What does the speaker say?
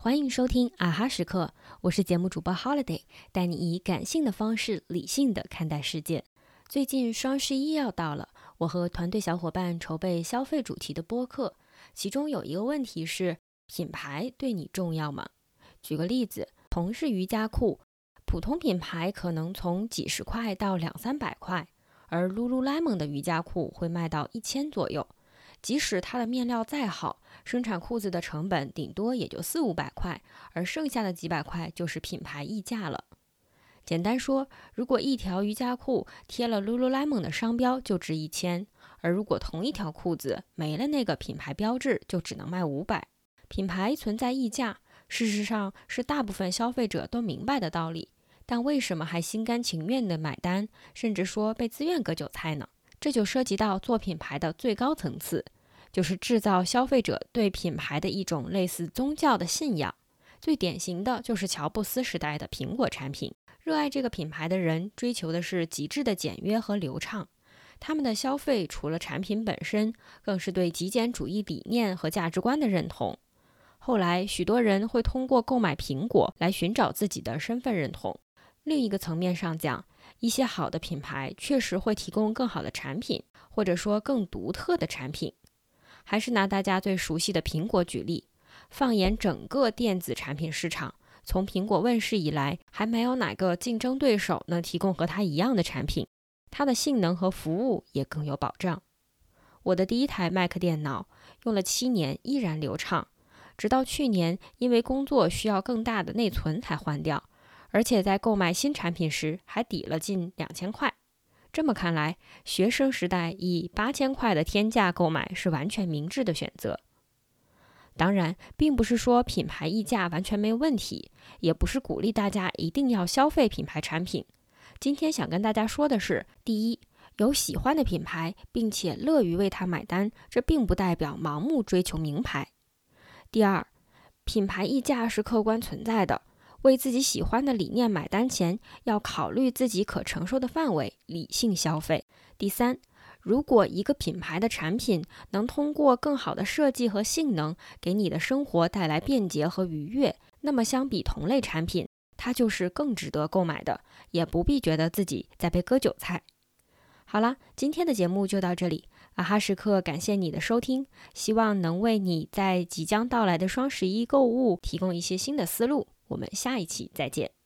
欢迎收听啊哈时刻，我是节目主播 Holiday，带你以感性的方式理性的看待世界。最近双十一要到了，我和团队小伙伴筹备消费主题的播客，其中有一个问题是：品牌对你重要吗？举个例子，同是瑜伽裤，普通品牌可能从几十块到两三百块，而 Lululemon 的瑜伽裤会卖到一千左右。即使它的面料再好，生产裤子的成本顶多也就四五百块，而剩下的几百块就是品牌溢价了。简单说，如果一条瑜伽裤贴了 Lululemon 的商标就值一千，而如果同一条裤子没了那个品牌标志，就只能卖五百。品牌存在溢价，事实上是大部分消费者都明白的道理，但为什么还心甘情愿地买单，甚至说被自愿割韭菜呢？这就涉及到做品牌的最高层次，就是制造消费者对品牌的一种类似宗教的信仰。最典型的就是乔布斯时代的苹果产品。热爱这个品牌的人追求的是极致的简约和流畅。他们的消费除了产品本身，更是对极简主义理念和价值观的认同。后来，许多人会通过购买苹果来寻找自己的身份认同。另一个层面上讲，一些好的品牌确实会提供更好的产品，或者说更独特的产品。还是拿大家最熟悉的苹果举例，放眼整个电子产品市场，从苹果问世以来，还没有哪个竞争对手能提供和它一样的产品。它的性能和服务也更有保障。我的第一台 Mac 电脑用了七年，依然流畅，直到去年因为工作需要更大的内存才换掉。而且在购买新产品时还抵了近两千块，这么看来，学生时代以八千块的天价购买是完全明智的选择。当然，并不是说品牌溢价完全没问题，也不是鼓励大家一定要消费品牌产品。今天想跟大家说的是：第一，有喜欢的品牌，并且乐于为它买单，这并不代表盲目追求名牌；第二，品牌溢价是客观存在的。为自己喜欢的理念买单前，要考虑自己可承受的范围，理性消费。第三，如果一个品牌的产品能通过更好的设计和性能，给你的生活带来便捷和愉悦，那么相比同类产品，它就是更值得购买的，也不必觉得自己在被割韭菜。好了，今天的节目就到这里，啊哈时刻感谢你的收听，希望能为你在即将到来的双十一购物提供一些新的思路。我们下一期再见。